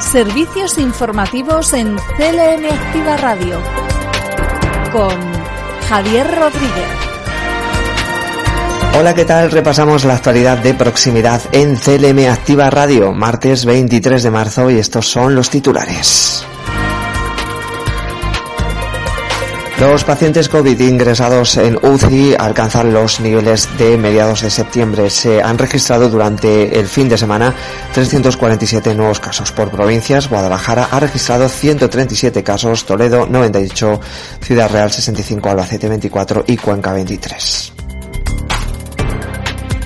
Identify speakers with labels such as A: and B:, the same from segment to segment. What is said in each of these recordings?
A: Servicios informativos en CLM Activa Radio con Javier Rodríguez.
B: Hola, ¿qué tal? Repasamos la actualidad de proximidad en CLM Activa Radio, martes 23 de marzo y estos son los titulares. Los pacientes COVID ingresados en UCI alcanzan los niveles de mediados de septiembre. Se han registrado durante el fin de semana 347 nuevos casos por provincias. Guadalajara ha registrado 137 casos, Toledo 98, Ciudad Real 65, Albacete 24 y Cuenca 23.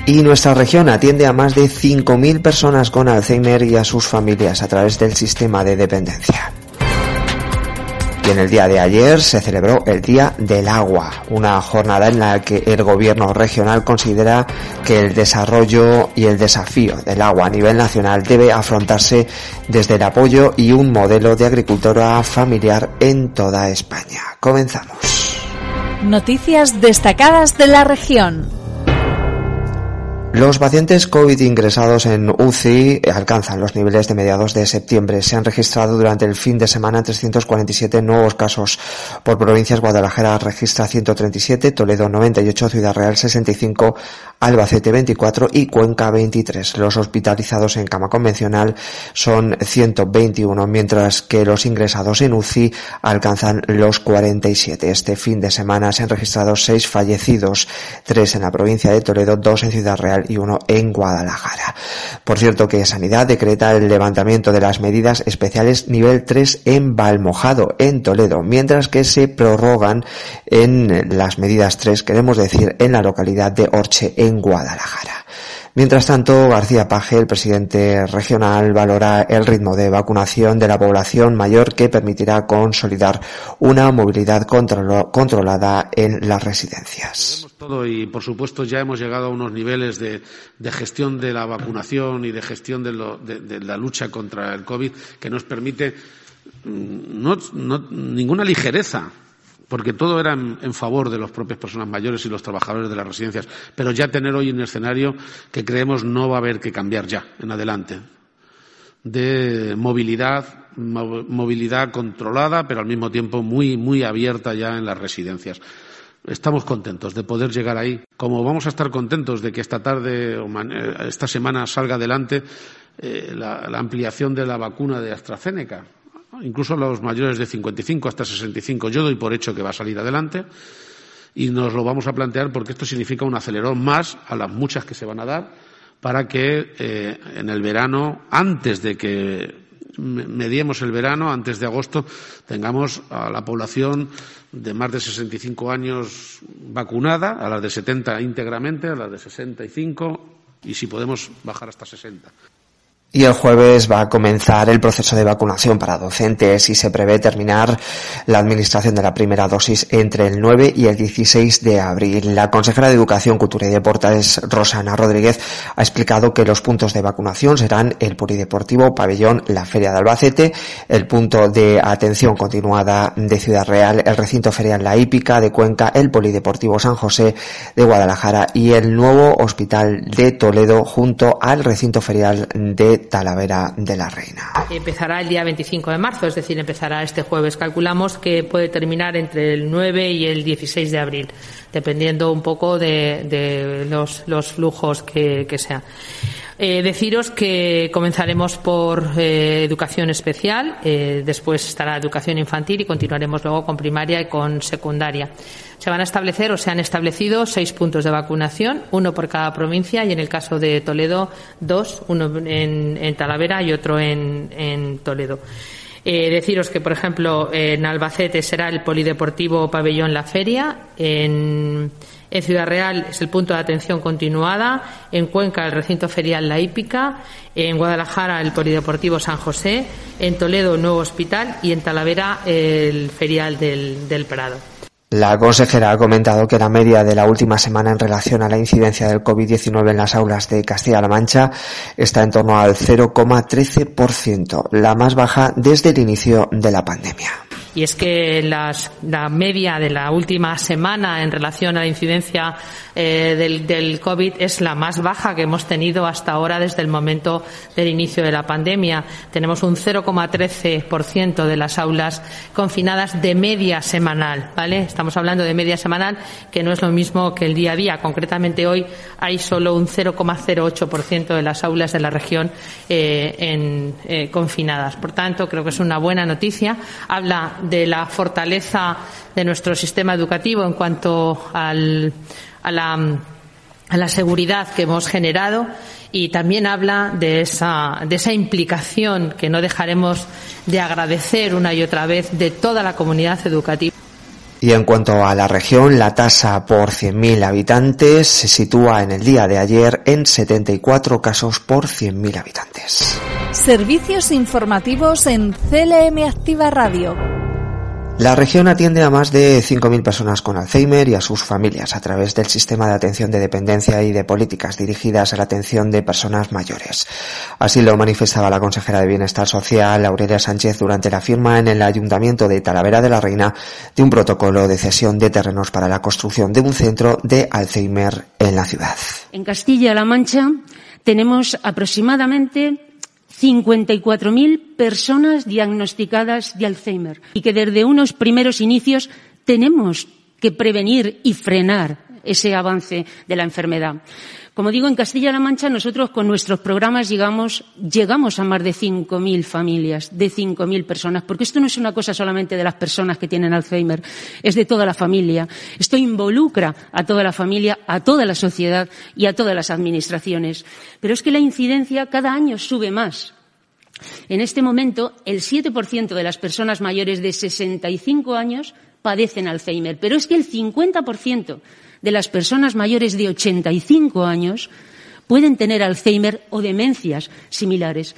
B: Y nuestra región atiende a más de 5.000 personas con Alzheimer y a sus familias a través del sistema de dependencia. Y en el día de ayer se celebró el Día del Agua, una jornada en la que el gobierno regional considera que el desarrollo y el desafío del agua a nivel nacional debe afrontarse desde el apoyo y un modelo de agricultura familiar en toda España. Comenzamos.
A: Noticias destacadas de la región.
B: Los pacientes COVID ingresados en UCI alcanzan los niveles de mediados de septiembre. Se han registrado durante el fin de semana 347 nuevos casos. Por provincias, Guadalajara registra 137, Toledo 98, Ciudad Real 65, Albacete 24 y Cuenca 23. Los hospitalizados en cama convencional son 121, mientras que los ingresados en UCI alcanzan los 47. Este fin de semana se han registrado seis fallecidos, tres en la provincia de Toledo, dos en Ciudad Real y uno en Guadalajara. Por cierto que Sanidad decreta el levantamiento de las medidas especiales nivel 3 en Valmojado, en Toledo, mientras que se prorrogan en las medidas 3, queremos decir, en la localidad de Orche, en Guadalajara. Mientras tanto, García Paje, el presidente regional, valora el ritmo de vacunación de la población mayor que permitirá consolidar una movilidad controlada en las residencias.
C: Todo y, por supuesto, ya hemos llegado a unos niveles de, gestión de la vacunación y de gestión de, la lucha contra el COVID que nos permite mm, ninguna ligereza porque todo era en, favor de las propias personas mayores y los trabajadores de las residencias, pero ya tener hoy un escenario que creemos no va a haber que cambiar ya en adelante, de movilidad, movilidad controlada, pero al mismo tiempo muy, muy abierta ya en las residencias. Estamos contentos de poder llegar ahí. Como vamos a estar contentos de que esta tarde o eh, esta semana salga adelante eh, la ampliación de la vacuna de AstraZeneca incluso los mayores de 55 hasta 65. Yo doy por hecho que va a salir adelante y nos lo vamos a plantear porque esto significa un acelerón más a las muchas que se van a dar para que eh, en el verano, antes de que mediemos el verano, antes de agosto, tengamos a la población de más de 65 años vacunada, a las de 70 íntegramente, a las de 65 y si podemos bajar hasta 60.
B: Y el jueves va a comenzar el proceso de vacunación para docentes y se prevé terminar la administración de la primera dosis entre el 9 y el 16 de abril. La consejera de Educación, Cultura y Deportes, Rosana Rodríguez, ha explicado que los puntos de vacunación serán el Polideportivo Pabellón, la Feria de Albacete, el punto de atención continuada de Ciudad Real, el recinto ferial La Hípica de Cuenca, el Polideportivo San José de Guadalajara y el nuevo Hospital de Toledo junto al recinto ferial de Talavera de la Reina.
D: Empezará el día 25 de marzo, es decir, empezará este jueves. Calculamos que puede terminar entre el 9 y el 16 de abril, dependiendo un poco de, los, flujos que, que sean. Eh, deciros que comenzaremos por eh, educación especial, eh, después estará educación infantil y continuaremos luego con primaria y con secundaria. Se van a establecer o se han establecido seis puntos de vacunación, uno por cada provincia y en el caso de Toledo dos, uno en, Talavera y otro en, en Toledo. deciros que, por ejemplo, en Albacete será el Polideportivo Pabellón La Feria, en en Ciudad Real es el punto de atención continuada. En Cuenca el recinto ferial La Hípica. En Guadalajara el Polideportivo San José. En Toledo nuevo hospital. Y en Talavera el ferial del, del Prado.
B: La consejera ha comentado que la media de la última semana en relación a la incidencia del COVID-19 en las aulas de Castilla-La Mancha está en torno al 0,13%, la más baja desde el inicio de la pandemia.
D: Y es que las, la media de la última semana en relación a la incidencia eh, del, del, COVID es la más baja que hemos tenido hasta ahora desde el momento del inicio de la pandemia. Tenemos un 0,13% de las aulas confinadas de media semanal, ¿vale? Estamos hablando de media semanal, que no es lo mismo que el día a día. Concretamente hoy hay solo un 0,08% de las aulas de la región eh, en, eh, confinadas. Por tanto, creo que es una buena noticia. Habla de la fortaleza de nuestro sistema educativo en cuanto al, a, la, a la seguridad que hemos generado y también habla de esa, de esa implicación que no dejaremos de agradecer una y otra vez de toda la comunidad educativa.
B: Y en cuanto a la región, la tasa por 100.000 habitantes se sitúa en el día de ayer en 74 casos por 100.000 habitantes.
A: Servicios informativos en CLM Activa Radio.
B: La región atiende a más de 5.000 personas con Alzheimer y a sus familias a través del sistema de atención de dependencia y de políticas dirigidas a la atención de personas mayores. Así lo manifestaba la consejera de Bienestar Social, Aurelia Sánchez, durante la firma en el Ayuntamiento de Talavera de la Reina de un protocolo de cesión de terrenos para la construcción de un centro de Alzheimer en la ciudad.
E: En Castilla-La Mancha tenemos aproximadamente 54.000 personas diagnosticadas de Alzheimer y que desde unos primeros inicios tenemos que prevenir y frenar ese avance de la enfermedad. Como digo, en Castilla-La Mancha nosotros con nuestros programas llegamos, llegamos a más de 5.000 familias, de 5.000 personas, porque esto no es una cosa solamente de las personas que tienen Alzheimer, es de toda la familia. Esto involucra a toda la familia, a toda la sociedad y a todas las administraciones. Pero es que la incidencia cada año sube más. En este momento, el 7% de las personas mayores de 65 años padecen Alzheimer, pero es que el 50% de las personas mayores de 85 años pueden tener Alzheimer o demencias similares.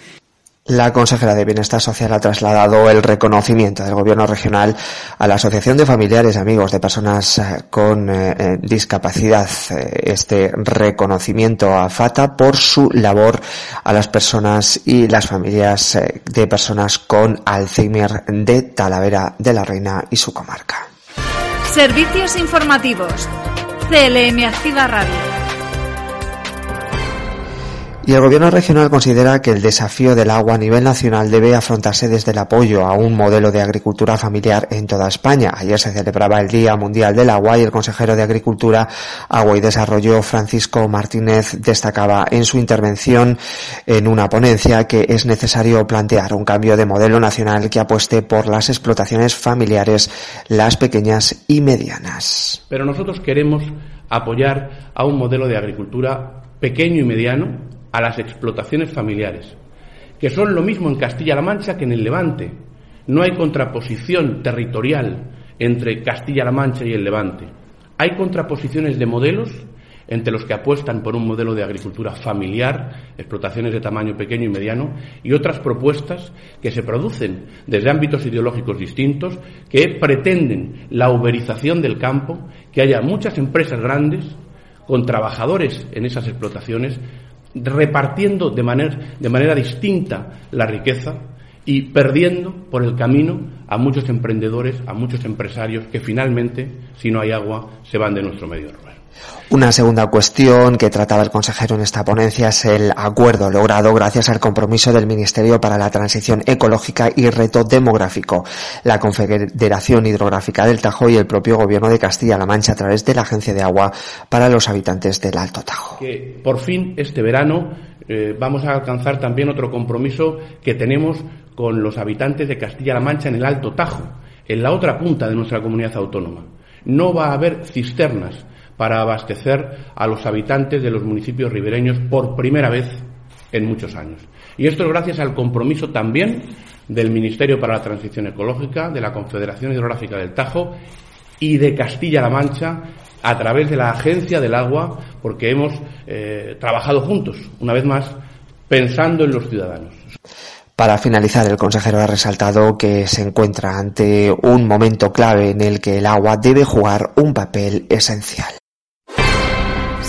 B: La consejera de Bienestar Social ha trasladado el reconocimiento del Gobierno regional a la Asociación de Familiares y Amigos de Personas eh, con eh, discapacidad. Eh, este reconocimiento a FATA por su labor a las personas y las familias de personas con Alzheimer de Talavera de la Reina y su comarca.
A: Servicios informativos. CLM Activa Radio.
B: Y el Gobierno regional considera que el desafío del agua a nivel nacional debe afrontarse desde el apoyo a un modelo de agricultura familiar en toda España. Ayer se celebraba el Día Mundial del Agua y el consejero de Agricultura, Agua y Desarrollo, Francisco Martínez, destacaba en su intervención en una ponencia que es necesario plantear un cambio de modelo nacional que apueste por las explotaciones familiares, las pequeñas y medianas.
F: Pero nosotros queremos apoyar a un modelo de agricultura pequeño y mediano a las explotaciones familiares, que son lo mismo en Castilla-La Mancha que en el Levante. No hay contraposición territorial entre Castilla-La Mancha y el Levante. Hay contraposiciones de modelos entre los que apuestan por un modelo de agricultura familiar, explotaciones de tamaño pequeño y mediano, y otras propuestas que se producen desde ámbitos ideológicos distintos, que pretenden la uberización del campo, que haya muchas empresas grandes con trabajadores en esas explotaciones, repartiendo de manera, de manera distinta la riqueza y perdiendo por el camino a muchos emprendedores, a muchos empresarios que finalmente, si no hay agua, se van de nuestro medio rural.
B: Una segunda cuestión que trataba el consejero en esta ponencia es el acuerdo logrado gracias al compromiso del Ministerio para la Transición Ecológica y Reto Demográfico, la Confederación Hidrográfica del Tajo y el propio Gobierno de Castilla-La Mancha a través de la Agencia de Agua para los habitantes del Alto Tajo.
F: Que por fin este verano eh, vamos a alcanzar también otro compromiso que tenemos con los habitantes de Castilla-La Mancha en el Alto Tajo, en la otra punta de nuestra comunidad autónoma. No va a haber cisternas para abastecer a los habitantes de los municipios ribereños por primera vez en muchos años. Y esto es gracias al compromiso también del Ministerio para la Transición Ecológica, de la Confederación Hidrográfica del Tajo y de Castilla-La Mancha a través de la Agencia del Agua, porque hemos eh, trabajado juntos, una vez más, pensando en los ciudadanos.
B: Para finalizar, el consejero ha resaltado que se encuentra ante un momento clave en el que el agua debe jugar un papel esencial.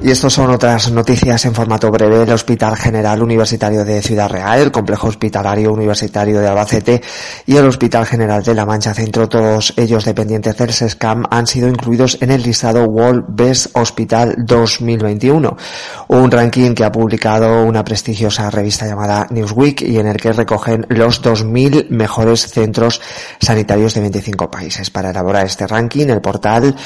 B: Y estas son otras noticias en formato breve. El Hospital General Universitario de Ciudad Real, el Complejo Hospitalario Universitario de Albacete y el Hospital General de La Mancha Centro, todos ellos dependientes del SESCAM, han sido incluidos en el listado World Best Hospital 2021, un ranking que ha publicado una prestigiosa revista llamada Newsweek y en el que recogen los 2.000 mejores centros sanitarios de 25 países. Para elaborar este ranking, el portal,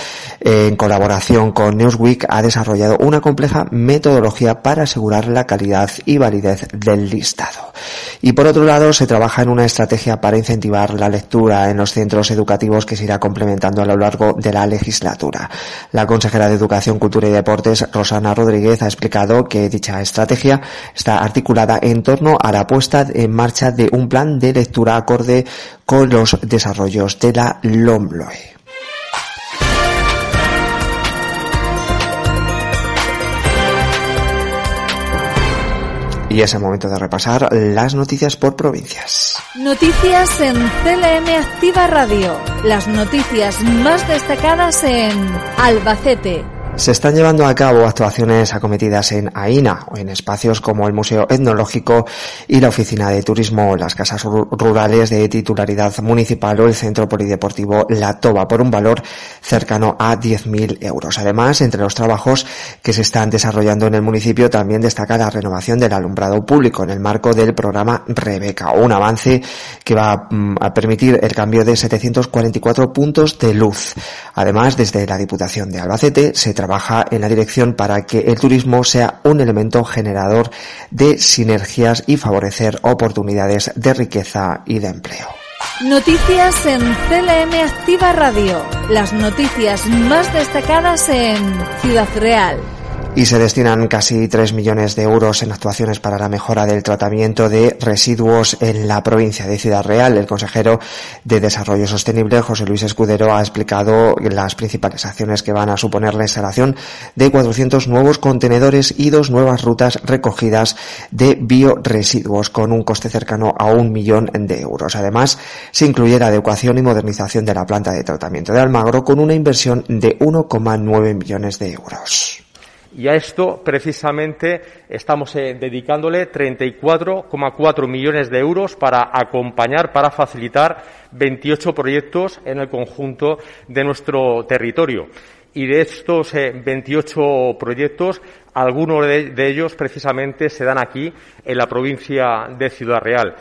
B: en colaboración con Newsweek, ha desarrollado una compleja metodología para asegurar la calidad y validez del listado. Y por otro lado, se trabaja en una estrategia para incentivar la lectura en los centros educativos que se irá complementando a lo largo de la legislatura. La consejera de Educación, Cultura y Deportes, Rosana Rodríguez, ha explicado que dicha estrategia está articulada en torno a la puesta en marcha de un plan de lectura acorde con los desarrollos de la LOMLOE. Y es el momento de repasar las noticias por provincias.
A: Noticias en CLM Activa Radio. Las noticias más destacadas en Albacete,
B: se están llevando a cabo actuaciones acometidas en AINA o en espacios como el Museo Etnológico y la Oficina de Turismo, las casas rurales de titularidad municipal o el Centro Polideportivo La Toba por un valor cercano a 10.000 euros. Además, entre los trabajos que se están desarrollando en el municipio también destaca la renovación del alumbrado público en el marco del programa Rebeca, un avance que va mm, a permitir el cambio de 744 puntos de luz. Además, desde la Diputación de Albacete se trabaja en la dirección para que el turismo sea un elemento generador de sinergias y favorecer oportunidades de riqueza y de empleo.
A: Noticias en CLM Activa Radio. Las noticias más destacadas en Ciudad Real
B: y se destinan casi 3 millones de euros en actuaciones para la mejora del tratamiento de residuos en la provincia de Ciudad Real. El consejero de Desarrollo Sostenible, José Luis Escudero, ha explicado las principales acciones que van a suponer la instalación de 400 nuevos contenedores y dos nuevas rutas recogidas de bioresiduos con un coste cercano a un millón de euros. Además, se incluye la adecuación y modernización de la planta de tratamiento de Almagro con una inversión de 1,9 millones de euros.
G: Y a esto, precisamente, estamos eh, dedicándole 34,4 millones de euros para acompañar, para facilitar 28 proyectos en el conjunto de nuestro territorio. Y de estos 28 eh, proyectos, algunos de ellos precisamente se dan aquí, en la provincia de Ciudad Real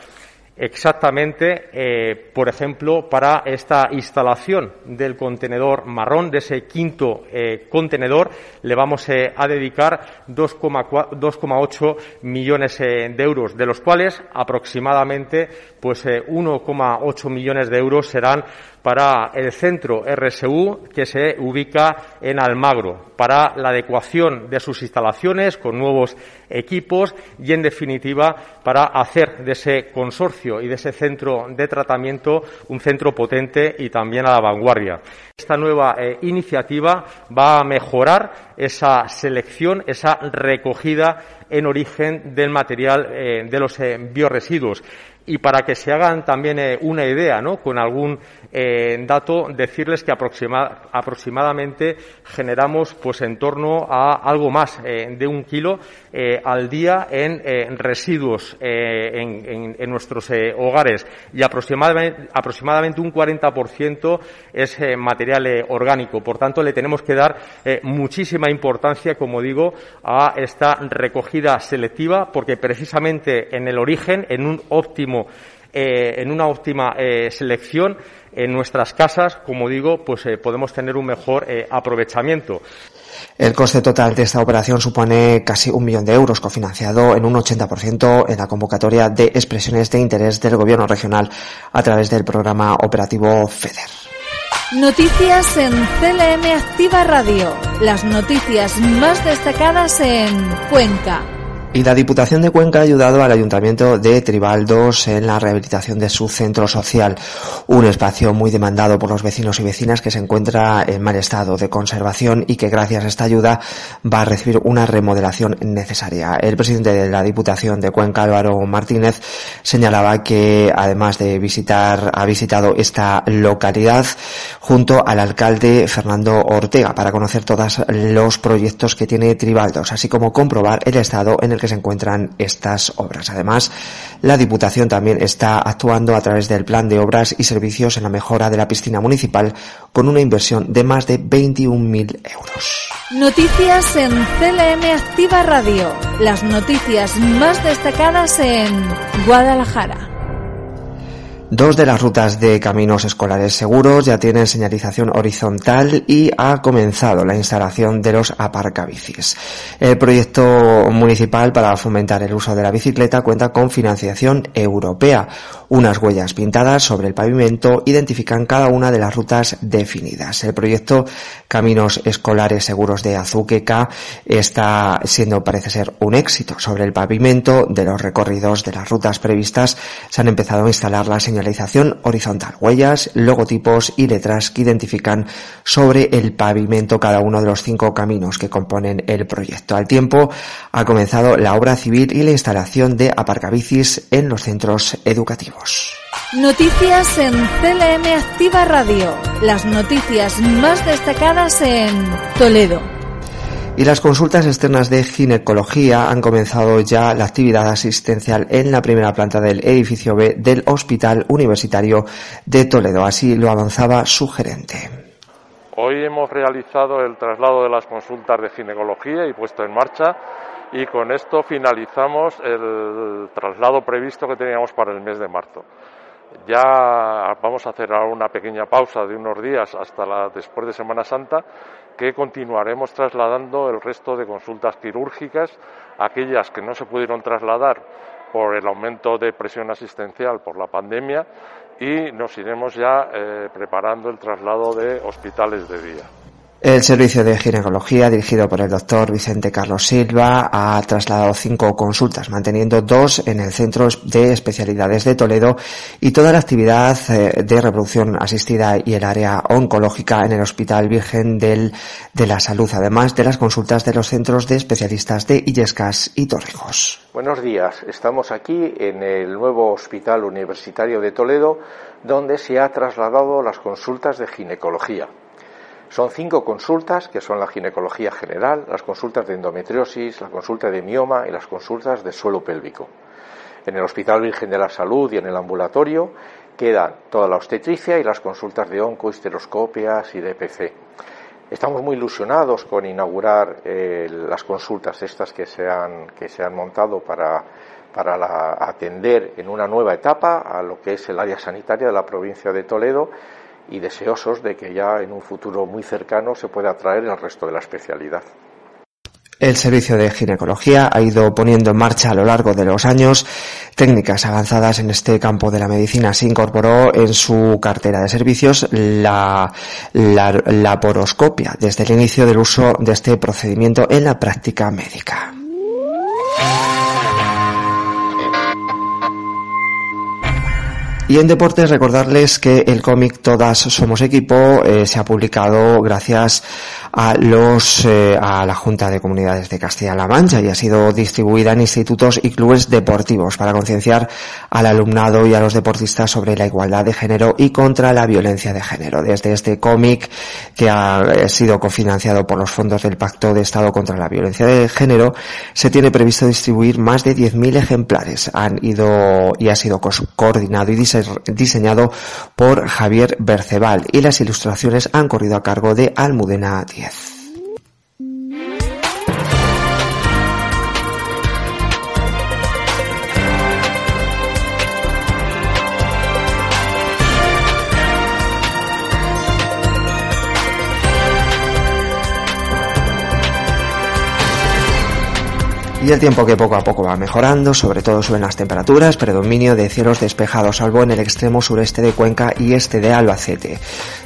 G: exactamente, eh, por ejemplo, para esta instalación del contenedor marrón, de ese quinto eh, contenedor, le vamos eh, a dedicar 2,8 millones de euros, de los cuales aproximadamente pues 1,8 millones de euros serán para el centro RSU que se ubica en Almagro, para la adecuación de sus instalaciones con nuevos equipos y, en definitiva, para hacer de ese consorcio y de ese centro de tratamiento un centro potente y también a la vanguardia. Esta nueva eh, iniciativa va a mejorar esa selección, esa recogida en origen del material eh, de los eh, bioresiduos y para que se hagan también eh, una idea, ¿no? Con algún eh, dato, decirles que aproximadamente generamos, pues, en torno a algo más eh, de un kilo al día en residuos en, nuestros hogares y aproximadamente un 40% es material orgánico. Por tanto, le tenemos que dar muchísima importancia, como digo, a esta recogida selectiva, porque precisamente en el origen, en un óptimo eh, en una óptima eh, selección en nuestras casas, como digo, pues eh, podemos tener un mejor aprovechamiento.
B: El coste total de esta operación supone casi un millón de euros, cofinanciado en un 80% en la convocatoria de expresiones de interés del Gobierno regional a través del programa operativo FEDER.
A: Noticias en CLM Activa Radio. Las noticias más destacadas en Cuenca,
B: Y la Diputación de Cuenca ha ayudado al Ayuntamiento de Tribaldos en la rehabilitación de su centro social, un espacio muy demandado por los vecinos y vecinas que se encuentra en mal estado de conservación y que gracias a esta ayuda va a recibir una remodelación necesaria. El presidente de la Diputación de Cuenca, Álvaro Martínez, señalaba que además de visitar, ha visitado esta localidad junto al alcalde Fernando Ortega para conocer todos los proyectos que tiene Tribaldos, así como comprobar el estado en el que se encuentran estas obras. Además, la Diputación también está actuando a través del plan de obras y servicios en la mejora de la piscina municipal con una inversión de más de 21.000 euros.
A: Noticias en CLM Activa Radio. Las noticias más destacadas en Guadalajara.
B: Dos de las rutas de caminos escolares seguros ya tienen señalización horizontal y ha comenzado la instalación de los aparcabicis. El proyecto municipal para fomentar el uso de la bicicleta cuenta con financiación europea. Unas huellas pintadas sobre el pavimento identifican cada una de las rutas definidas. El proyecto Caminos Escolares Seguros de Azuqueca está siendo, parece ser, un éxito. Sobre el pavimento de los recorridos de las rutas previstas se han empezado a instalar las señalización señalización horizontal, huellas, logotipos y letras que identifican sobre el pavimento cada uno de los cinco caminos que componen el proyecto. Al tiempo ha comenzado la obra civil y la instalación de aparcabicis en los centros educativos.
A: Noticias en CLM Activa Radio. Las noticias más destacadas en Toledo.
B: Y las consultas externas de ginecología han comenzado ya la actividad asistencial en la primera planta del edificio B del Hospital Universitario de Toledo. Así lo avanzaba su gerente.
H: Hoy hemos realizado el traslado de las consultas de ginecología y puesto en marcha y con esto finalizamos el traslado previsto que teníamos para el mes de marzo. Ya vamos a hacer ahora una pequeña pausa de unos días hasta la, después de Semana Santa que continuaremos trasladando el resto de consultas quirúrgicas, aquellas que no se pudieron trasladar por el aumento de presión asistencial por la pandemia y nos iremos ya eh, preparando el traslado de hospitales de día.
B: El servicio de ginecología, dirigido por el doctor Vicente Carlos Silva, ha trasladado cinco consultas, manteniendo dos en el Centro de Especialidades de Toledo y toda la actividad eh, de reproducción asistida y el área oncológica en el Hospital Virgen de la Salud, además de las consultas de los centros de especialistas de Illescas y Torrijos.
I: Buenos días, estamos aquí en el nuevo Hospital Universitario de Toledo, donde se ha trasladado las consultas de ginecología. Son cinco consultas, que son la ginecología general, las consultas de endometriosis, la consulta de mioma y las consultas de suelo pélvico. En el Hospital Virgen de la Salud y en el ambulatorio quedan toda la obstetricia y las consultas de onco, histeroscopias y de PC. Estamos muy ilusionados con inaugurar eh, las consultas estas que se han, que se han montado para, para atender en una nueva etapa a lo que es el área sanitaria de la provincia de Toledo y deseosos de que ya en un futuro muy cercano se pueda traer el resto de la especialidad.
B: El servicio de ginecología ha ido poniendo en marcha a lo largo de los años técnicas avanzadas en este campo de la medicina. Se incorporó en su cartera de servicios la, la laparoscopia desde el inicio del uso de este procedimiento en la práctica médica. Y en deportes recordarles que el cómic Todas Somos Equipo eh, se ha publicado gracias a los eh, a la Junta de Comunidades de Castilla-La Mancha y ha sido distribuida en institutos y clubes deportivos para concienciar al alumnado y a los deportistas sobre la igualdad de género y contra la violencia de género. Desde este cómic que ha eh, sido cofinanciado por los fondos del Pacto de Estado contra la Violencia de Género, se tiene previsto distribuir más de 10.000 ejemplares. Han ido y ha sido coordinado y diseñado diseñado por Javier Berceval y las ilustraciones han corrido a cargo de Almudena 10. Y el tiempo que poco a poco va mejorando, sobre todo suben las temperaturas, predominio de cielos despejados, salvo en el extremo sureste de Cuenca y este de Albacete,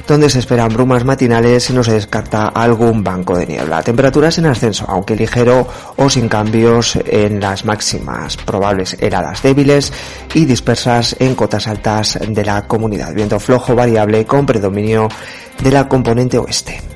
B: donde se esperan brumas matinales y no se descarta algún banco de niebla. Temperaturas en ascenso, aunque ligero o sin cambios en las máximas, probables heladas débiles y dispersas en cotas altas de la comunidad. Viento flojo variable con predominio de la componente oeste.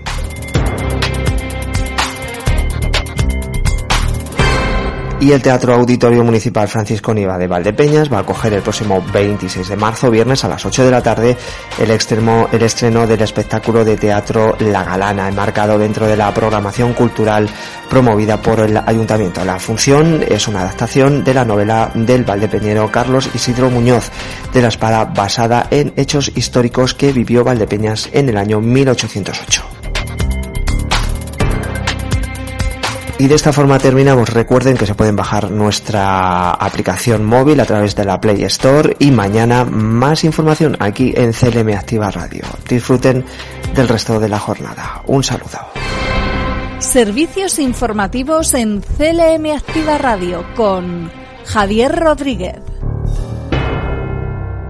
B: Y el Teatro Auditorio Municipal Francisco Niva de Valdepeñas va a acoger el próximo 26 de marzo, viernes a las 8 de la tarde, el, extremo, el estreno del espectáculo de teatro La Galana, enmarcado dentro de la programación cultural promovida por el Ayuntamiento. La función es una adaptación de la novela del valdepeñero Carlos Isidro Muñoz de la Espada, basada en hechos históricos que vivió Valdepeñas en el año 1808. Y de esta forma terminamos. Recuerden que se pueden bajar nuestra aplicación móvil a través de la Play Store y mañana más información aquí en CLM Activa Radio. Disfruten del resto de la jornada. Un saludo.
A: Servicios informativos en CLM Activa Radio con Javier Rodríguez.